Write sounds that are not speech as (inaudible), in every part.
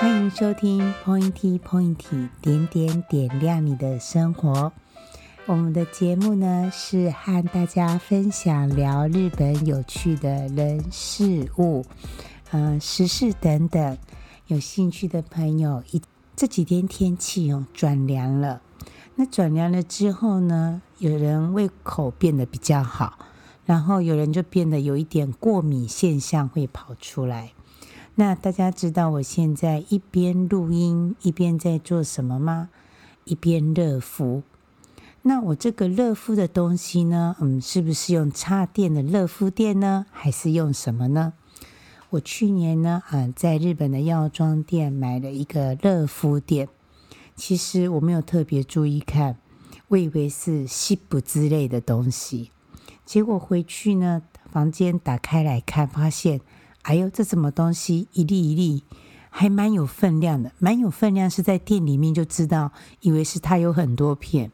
欢迎收听 Pointy Pointy 点点点亮你的生活。我们的节目呢，是和大家分享聊日本有趣的人事物，呃，时事等等。有兴趣的朋友，一这几天天气哦转凉了。那转凉了之后呢，有人胃口变得比较好，然后有人就变得有一点过敏现象会跑出来。那大家知道我现在一边录音一边在做什么吗？一边热敷。那我这个热敷的东西呢，嗯，是不是用插电的热敷垫呢？还是用什么呢？我去年呢，啊，在日本的药妆店买了一个热敷垫，其实我没有特别注意看，我以为是吸补之类的东西，结果回去呢，房间打开来看，发现，哎呦，这什么东西？一粒一粒，还蛮有分量的，蛮有分量，是在店里面就知道，以为是它有很多片。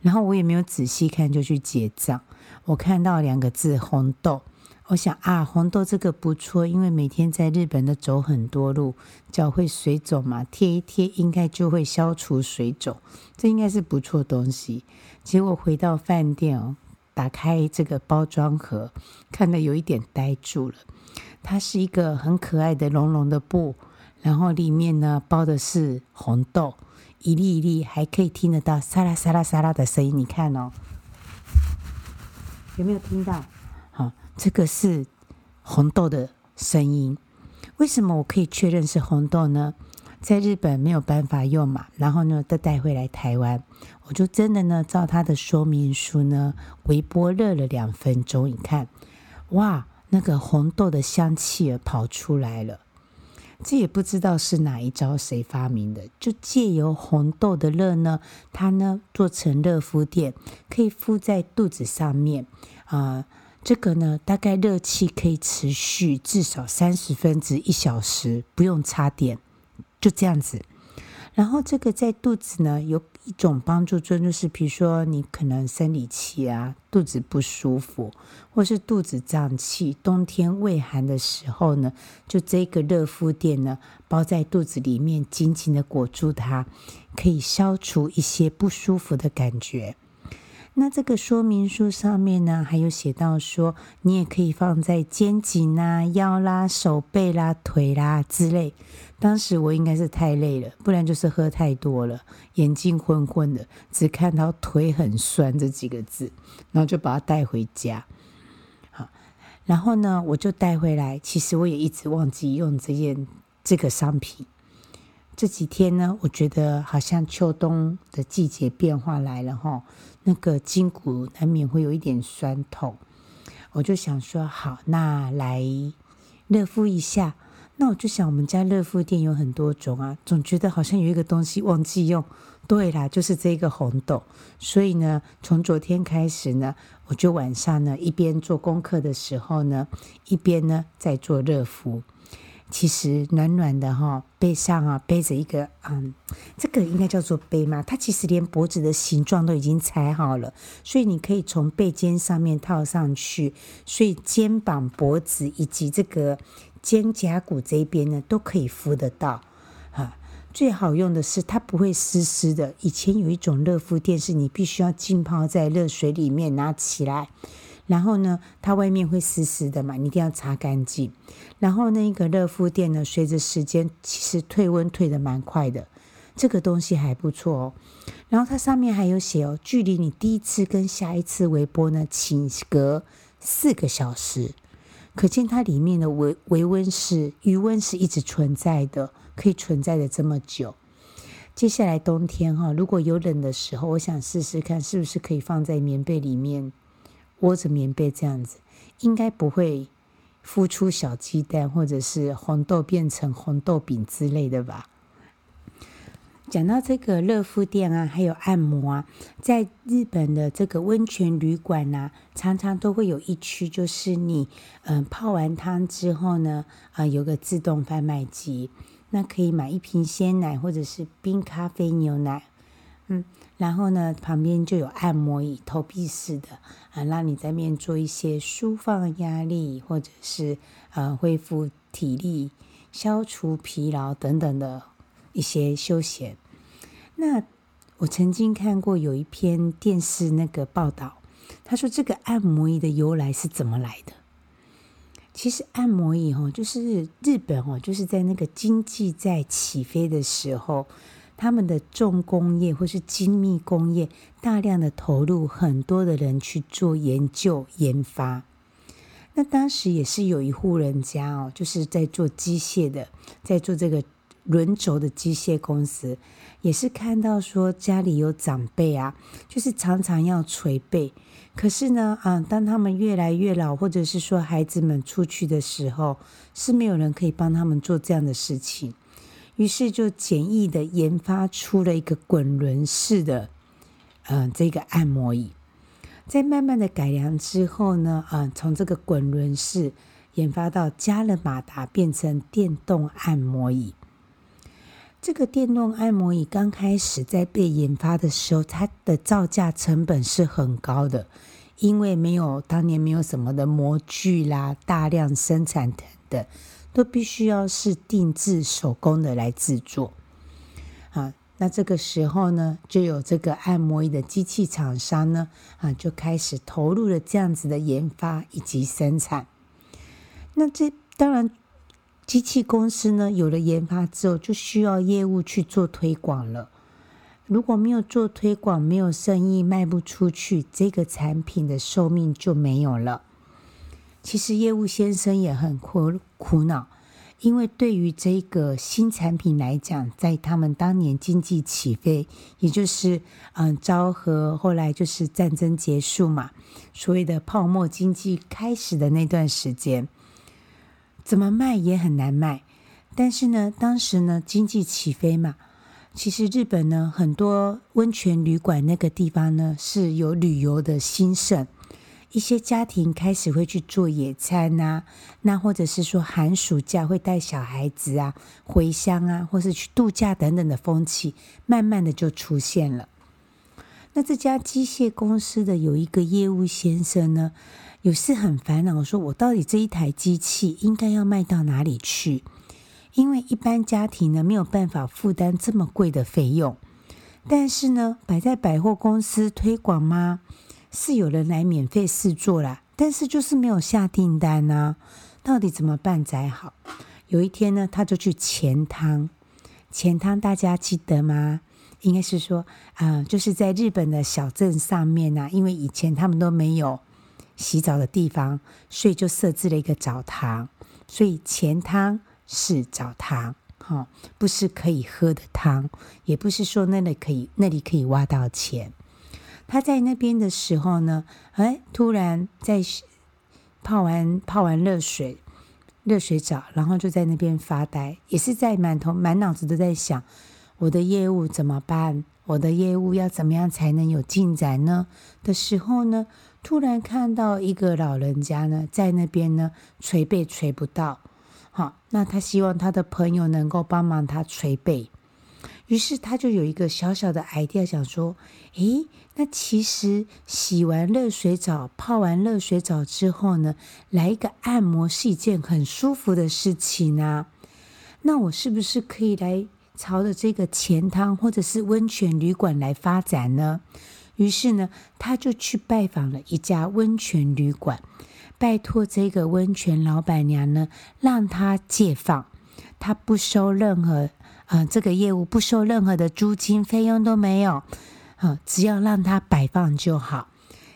然后我也没有仔细看，就去结账。我看到两个字“红豆”，我想啊，红豆这个不错，因为每天在日本的走很多路，脚会水肿嘛，贴一贴应该就会消除水肿，这应该是不错东西。结果回到饭店哦，打开这个包装盒，看得有一点呆住了。它是一个很可爱的绒绒的布，然后里面呢包的是红豆。一粒一粒，还可以听得到沙拉沙拉沙拉的声音。你看哦，有没有听到？好，这个是红豆的声音。为什么我可以确认是红豆呢？在日本没有办法用嘛，然后呢，再带回来台湾，我就真的呢，照它的说明书呢，微波热了两分钟。你看，哇，那个红豆的香气儿跑出来了。这也不知道是哪一招谁发明的，就借由红豆的热呢，它呢做成热敷垫，可以敷在肚子上面啊、这个呢，大概热气可以持续至少三十分至一小时，不用插电，就这样子。然后这个在肚子呢有一种帮助，就是比如说你可能生理期啊，肚子不舒服，或是肚子胀气，冬天胃寒的时候呢，就这个热敷垫呢包在肚子里面，紧紧的裹住它，可以消除一些不舒服的感觉。那这个说明书上面呢，还有写到说，你也可以放在肩颈啦、腰啦、手背啦、腿啦之类。当时我应该是太累了，不然就是喝太多了，眼睛昏昏的，只看到腿很酸这几个字，然后就把它带回家。好，然后呢，我就带回来。其实我也一直忘记用这件这个商品。这几天呢，我觉得好像秋冬的季节变化来了哈，那个筋骨难免会有一点酸痛，我就想说好，那来热敷一下。那我就想，我们家热敷垫有很多种啊，总觉得好像有一个东西忘记用。对啦，就是这个红豆。所以呢，从昨天开始呢，我就晚上呢一边做功课的时候呢，一边呢在做热敷。其实暖暖的哈，背上啊背着一个嗯，这个应该叫做背嘛。它其实连脖子的形状都已经裁好了，所以你可以从背肩上面套上去，所以肩膀、脖子以及这个肩胛骨这边呢都可以敷得到。哈，最好用的是它不会湿湿的。以前有一种热敷垫是你必须要浸泡在热水里面拿起来。然后呢，它外面会湿湿的嘛，你一定要擦干净。然后那个热敷垫呢，随着时间其实退温退得蛮快的，这个东西还不错哦。然后它上面还有写哦，距离你第一次跟下一次微波呢，请隔四个小时。可见它里面的微微温是余温是一直存在的，可以存在的这么久。接下来冬天哈，如果有冷的时候，我想试试看是不是可以放在棉被里面。窝着棉被这样子，应该不会孵出小鸡蛋，或者是红豆变成红豆饼之类的吧。讲到这个热敷垫啊，还有按摩啊，在日本的这个温泉旅馆啊，常常都会有一区，就是你嗯、泡完汤之后呢，啊、有个自动贩卖机，那可以买一瓶鲜奶或者是冰咖啡牛奶，然后呢，旁边就有按摩椅，投币式的啊，让你在面做一些舒放压力，或者是呃恢复体力消除疲劳等等的一些休闲。那我曾经看过有一篇电视那个报道，他说这个按摩椅的由来是怎么来的？其实按摩椅哦，就是日本哦，就是在那个经济在起飞的时候，他们的重工业或是精密工业大量的投入很多的人去做研究研发。那当时也是有一户人家哦，就是在做机械的，在做这个轮轴的机械公司，也是看到说家里有长辈啊，就是常常要捶背。可是呢，啊，当他们越来越老，或者是说孩子们出去的时候，是没有人可以帮他们做这样的事情，于是就简易的研发出了一个滚轮式的，嗯、这个按摩椅。在慢慢的改良之后呢，啊，从这个滚轮式研发到加了马达，变成电动按摩椅。这个电动按摩椅刚开始在被研发的时候，它的造价成本是很高的，因为没有当年没有什么的模具啦，大量生产等等，都必须要是定制手工的来制作。啊，那这个时候呢，就有这个按摩椅的机器厂商呢，啊，就开始投入了这样子的研发以及生产。那这当然。机器公司呢，有了研发之后，就需要业务去做推广了。如果没有做推广，没有生意，卖不出去，这个产品的寿命就没有了。其实业务先生也很苦苦恼，因为对于这个新产品来讲，在他们当年经济起飞，也就是嗯昭和，后来就是战争结束嘛，所谓的泡沫经济开始的那段时间。怎么卖也很难卖，但是呢，当时呢经济起飞嘛，其实日本呢很多温泉旅馆那个地方呢是有旅游的兴盛，一些家庭开始会去做野餐呐、那或者是说寒暑假会带小孩子啊回乡啊，或是去度假等等的风气，慢慢的就出现了。那这家机械公司的有一个业务先生呢。有事很烦恼，说我到底这一台机器应该要卖到哪里去？因为一般家庭呢没有办法负担这么贵的费用，但是呢摆在百货公司推广吗？是有人来免费试做啦，但是就是没有下订单呢、到底怎么办才好？有一天呢，他就去钱汤，钱汤大家记得吗？应该是说啊、就是在日本的小镇上面呐、因为以前他们都没有。洗澡的地方，所以就设置了一个澡堂，所以钱汤是澡堂，哈，不是可以喝的汤，也不是说那里可以那里可以挖到钱。他在那边的时候呢，哎，突然在泡完泡完热水热水澡，然后就在那边发呆，也是在满头满脑子都在想我的业务怎么办，我的业务要怎么样才能有进展呢？的时候呢。突然看到一个老人家呢，在那边呢捶背捶不到，好，那他希望他的朋友能够帮忙他捶背，于是他就有一个小小的 idea，想说，诶，那其实洗完热水澡、泡完热水澡之后呢，来一个按摩是一件很舒服的事情啊，那我是不是可以来朝着这个钱汤或者是温泉旅馆来发展呢？于是呢，他就去拜访了一家温泉旅馆，拜托这个温泉老板娘呢，让他借放，他不收任何，啊，这个业务不收任何的租金费用都没有，啊、只要让他摆放就好，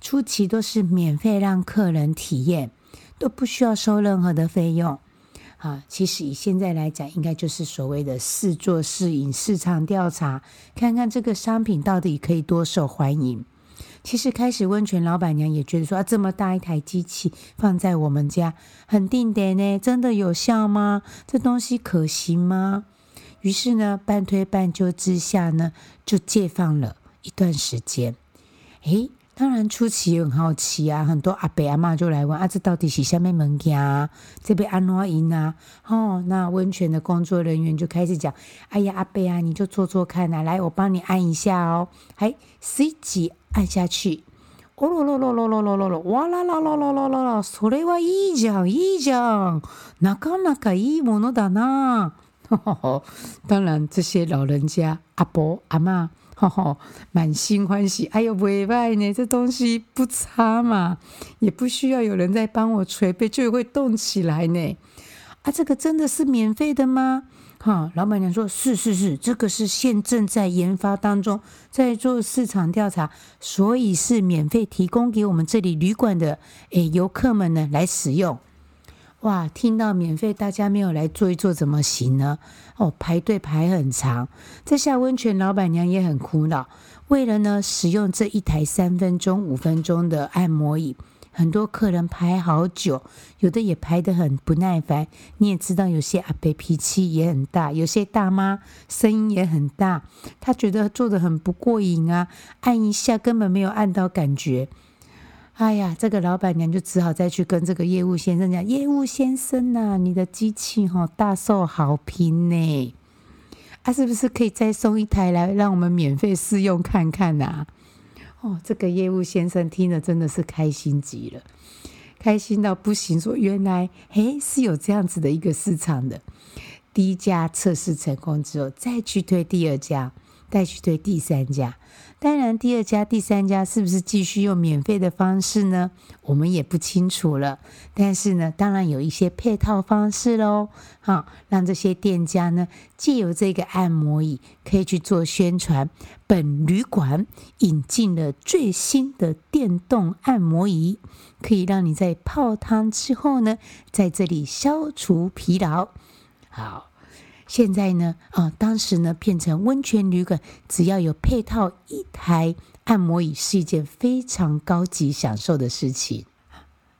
初期都是免费让客人体验，都不需要收任何的费用。啊，其实以现在来讲，应该就是所谓的试做试饮、市场调查，看看这个商品到底可以多受欢迎。其实开始温泉老板娘也觉得说，啊，这么大一台机器放在我们家很定点呢，真的有效吗？这东西可行吗？于是呢，半推半就之下呢，就借放了一段时间。诶。当然初期也很好奇啊，很多阿伯阿妈就来问啊，这到底是什么物件啊？这边安怎用啊？哦，那温泉的工作人员就开始讲，哎呀，阿伯啊，你就做做看啊，来，我帮你按一下哦，还随即按下去， 哦咯咯咯咯咯咯咯咯，哇啦啦啦啦啦啦啦，それはいいじゃん、いいじゃん，なかなかいいものだな。 (laughs) 当然，这些老人家阿婆阿妈，哈哈，满心欢喜。哎呦，袂歹呢，这东西不差嘛，也不需要有人在帮我捶背，就会动起来呢。啊，这个真的是免费的吗？哈，老板娘说：“是是是，这个是现正在研发当中，在做市场调查，所以是免费提供给我们这里旅馆的诶游客们呢来使用。”哇，听到免费，大家没有来做一做怎么行呢？哦，排队排很长。这下温泉老板娘也很苦恼，为了呢使用这一台三分钟、五分钟的按摩椅。很多客人排好久，有的也排得很不耐烦。你也知道，有些阿伯脾气也很大，有些大妈声音也很大。他觉得做得很不过瘾啊，按一下根本没有按到感觉。哎呀，这个老板娘就只好再去跟这个业务先生讲：“业务先生呐、你的机器哈大受好评呢，啊，是不是可以再送一台来让我们免费试用看看呐、？”哦，这个业务先生听了真的是开心极了，开心到不行，说原来诶是有这样子的一个市场的。第一家测试成功之后，再去推第二家。再去推第三家，当然第二家、第三家是不是继续用免费的方式呢？我们也不清楚了。但是呢，当然有一些配套方式喽，好，让这些店家呢借由这个按摩椅可以去做宣传。本旅馆引进了最新的电动按摩椅，可以让你在泡汤之后呢，在这里消除疲劳。好。现在呢，啊，当时呢变成温泉旅馆，只要有配套一台按摩椅，是一件非常高级享受的事情。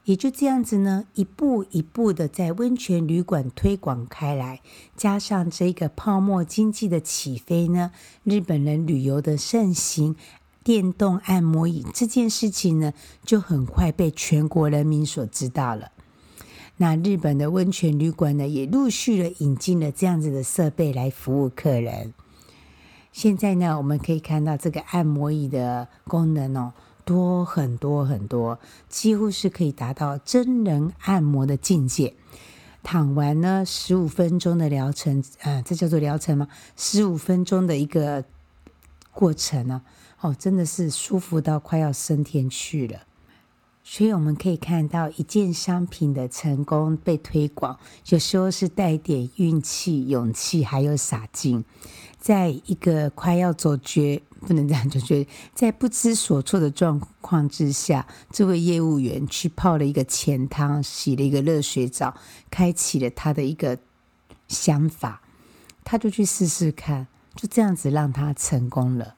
也就这样子呢，一步一步的在温泉旅馆推广开来，加上这个泡沫经济的起飞呢，日本人旅游的盛行，电动按摩椅这件事情呢，就很快被全国人民所知道了。那日本的温泉旅馆呢，也陆续的引进了这样子的设备来服务客人。现在呢，我们可以看到这个按摩椅的功能哦，多很多很多，几乎是可以达到真人按摩的境界。躺完呢，十五分钟的疗程啊，这叫做疗程吗？十五分钟的一个过程呢，哦，真的是舒服到快要升天去了。所以我们可以看到，一件商品的成功被推广，有时候是带点运气、勇气，还有傻劲。在一个快要走绝，不能这样走觉得，(laughs) 在不知所措的状况之下，这位业务员去泡了一个钱汤，洗了一个热水澡，开启了他的一个想法，他就去试试看，就这样子让他成功了。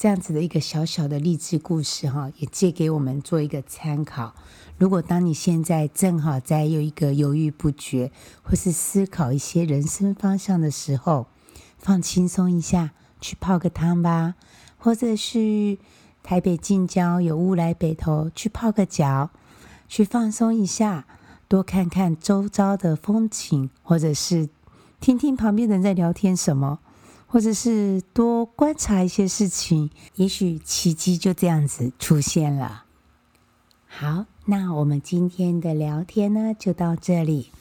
这样子的一个小小的励志故事，哈，也借给我们做一个参考。如果当你现在正好在有一个犹豫不决，或是思考一些人生方向的时候，放轻松一下，去泡个汤吧；或者是台北近郊有乌来北投，去泡个脚，去放松一下，多看看周遭的风景，或者是听听旁边人在聊天什么。或者是多观察一些事情，也许奇迹就这样子出现了。好，那我们今天的聊天呢，就到这里。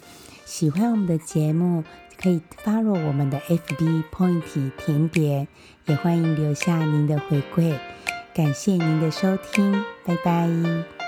喜欢我们的节目，可以 follow 我们的 FB Point 甜点，也欢迎留下您的回馈。感谢您的收听，拜拜。